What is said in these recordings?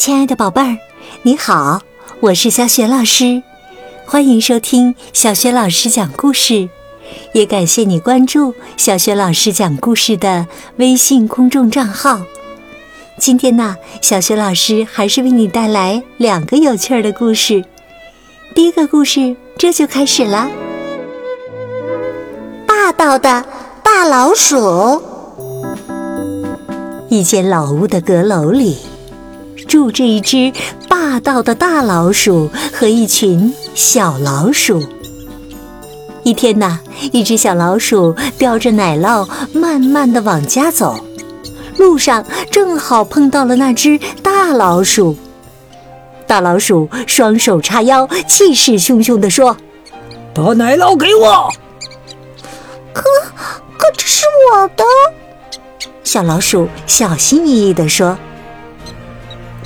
亲爱的宝贝儿，你好，我是小雪老师，欢迎收听小雪老师讲故事，也感谢你关注小雪老师讲故事的微信公众账号。今天呢，小雪老师还是为你带来两个有趣儿的故事。第一个故事这就开始了，霸道的大老鼠。一间老屋的阁楼里，住着一只霸道的大老鼠和一群小老鼠。一天呐，一只小老鼠叼着奶酪，慢慢的往家走，路上正好碰到了那只大老鼠。大老鼠双手叉腰，气势汹汹地说：“把奶酪给我！”可可这是我的。小老鼠小心翼翼地说：“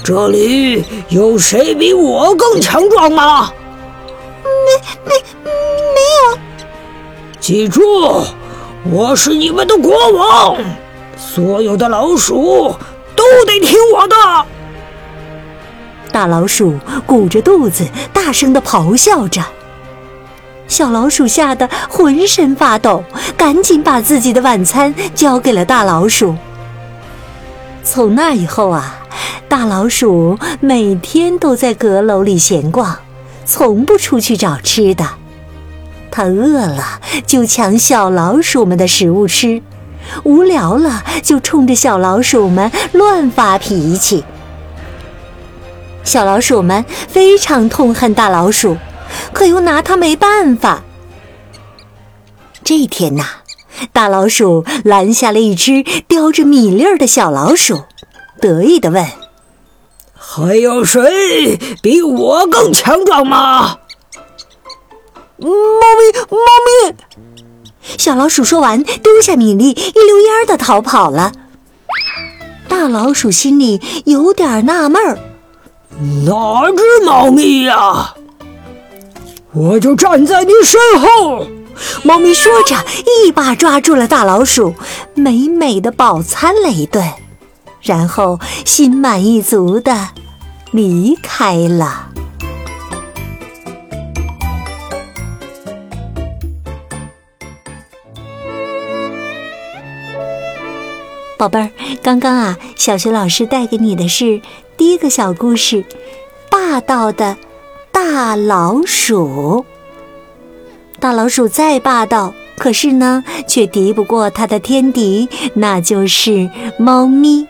这里有谁比我更强壮吗？”“没没没有。”“记住，我是你们的国王，所有的老鼠都得听我的。”大老鼠鼓着肚子，大声的咆哮着。小老鼠吓得浑身发抖，赶紧把自己的晚餐交给了大老鼠。从那以后啊，大老鼠每天都在阁楼里闲逛，从不出去找吃的。它饿了就抢小老鼠们的食物吃，无聊了就冲着小老鼠们乱发脾气。小老鼠们非常痛恨大老鼠。可又拿它没办法。这天呐，大老鼠拦下了一只叼着米粒儿的小老鼠，得意地问：“还有谁比我更强壮吗？”猫咪，猫咪！小老鼠说完，丢下米粒，一溜烟的逃跑了。大老鼠心里有点纳闷儿：哪只猫咪呀？我就站在你身后，猫咪说着，一把抓住了大老鼠，美美的饱餐了一顿，然后心满意足的离开了。宝贝儿，刚刚啊，小学老师带给你的是第一个小故事，霸道的。大老鼠，大老鼠再霸道，可是呢，却敌不过它的天敌，那就是猫咪。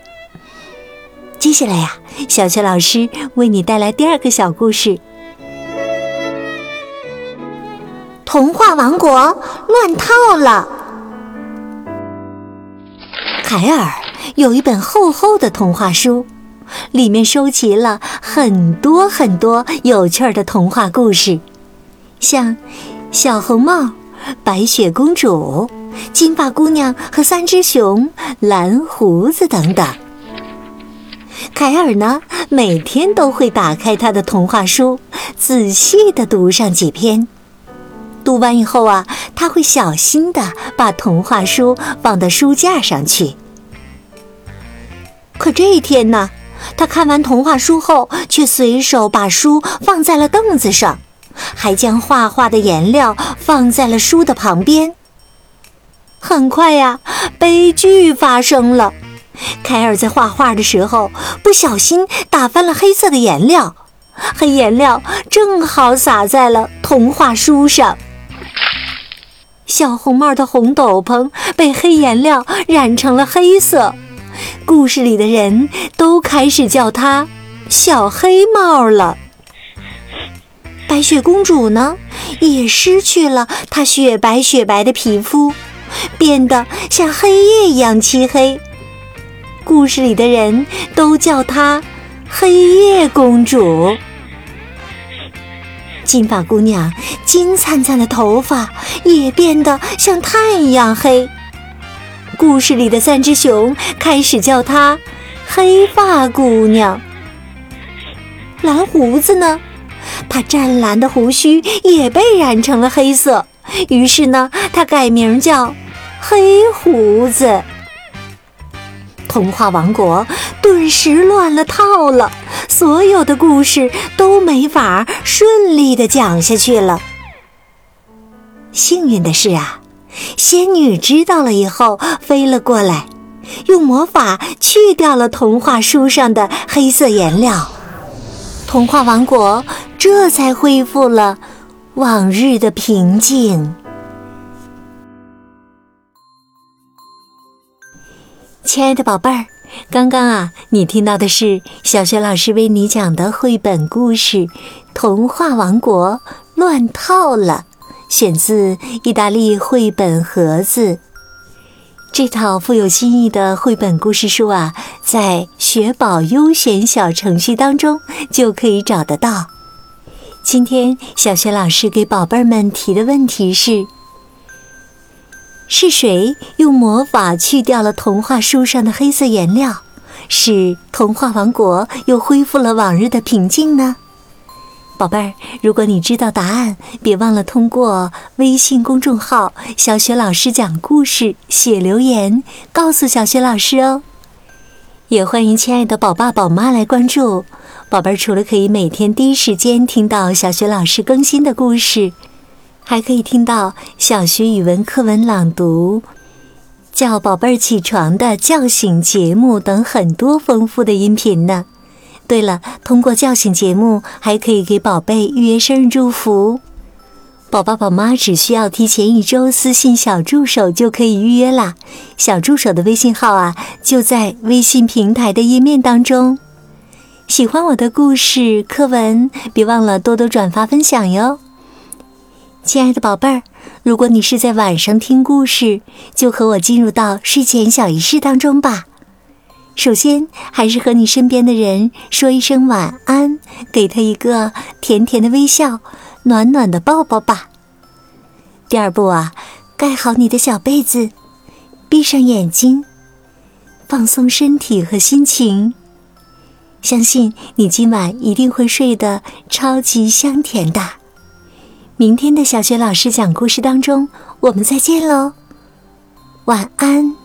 接下来呀，小雪老师为你带来第二个小故事：童话王国乱套了。凯尔有一本厚厚的童话书。里面收集了很多很多有趣的童话故事，像小红帽、白雪公主、金发姑娘和三只熊、蓝胡子等等。凯尔呢，每天都会打开他的童话书，仔细的读上几篇。读完以后啊，他会小心的把童话书放到书架上去。可这一天呢？他看完童话书后，却随手把书放在了凳子上，还将画画的颜料放在了书的旁边。很快呀，悲剧发生了。凯尔在画画的时候不小心打翻了黑色的颜料，黑颜料正好洒在了童话书上。小红帽的红斗篷被黑颜料染成了黑色。故事里的人都开始叫他小黑帽了。白雪公主呢，也失去了她雪白雪白的皮肤，变得像黑夜一样漆黑。故事里的人都叫她黑夜公主。金发姑娘金灿灿的头发也变得像炭一样黑。故事里的三只熊开始叫她“黑发姑娘”。蓝胡子呢？他湛蓝的胡须也被染成了黑色，于是呢，他改名叫“黑胡子”。童话王国顿时乱了套了，所有的故事都没法顺利的讲下去了。幸运的是啊，仙女知道了以后飞了过来，用魔法去掉了童话书上的黑色颜料，童话王国这才恢复了往日的平静。亲爱的宝贝儿，刚刚啊，你听到的是小学老师为你讲的绘本故事《童话王国乱套了》，选自意大利绘本盒子。这套富有新意的绘本故事书啊，在学宝优选小程序当中就可以找得到。今天小学老师给宝贝们提的问题是。是谁用魔法去掉了童话书上的黑色颜料，使童话王国又恢复了往日的平静呢？宝贝儿，如果你知道答案，别忘了通过微信公众号“小雪老师讲故事”写留言告诉小雪老师哦。也欢迎亲爱的宝爸宝妈来关注宝贝儿，除了可以每天第一时间听到小雪老师更新的故事。还可以听到小学语文课文朗读、叫宝贝儿起床的叫醒节目等很多丰富的音频呢。对了，通过叫醒节目还可以给宝贝预约生日祝福，宝爸宝妈只需要提前一周私信小助手就可以预约啦。小助手的微信号啊就在微信平台的页面当中。喜欢我的故事课文，别忘了多多转发分享哟。亲爱的宝贝儿，如果你是在晚上听故事，就和我进入到睡前小仪式当中吧。首先，还是和你身边的人说一声晚安，给他一个甜甜的微笑，暖暖的抱抱吧。第二步啊，盖好你的小被子，闭上眼睛，放松身体和心情，相信你今晚一定会睡得超级香甜的。明天的小学老师讲故事当中，我们再见喽，晚安。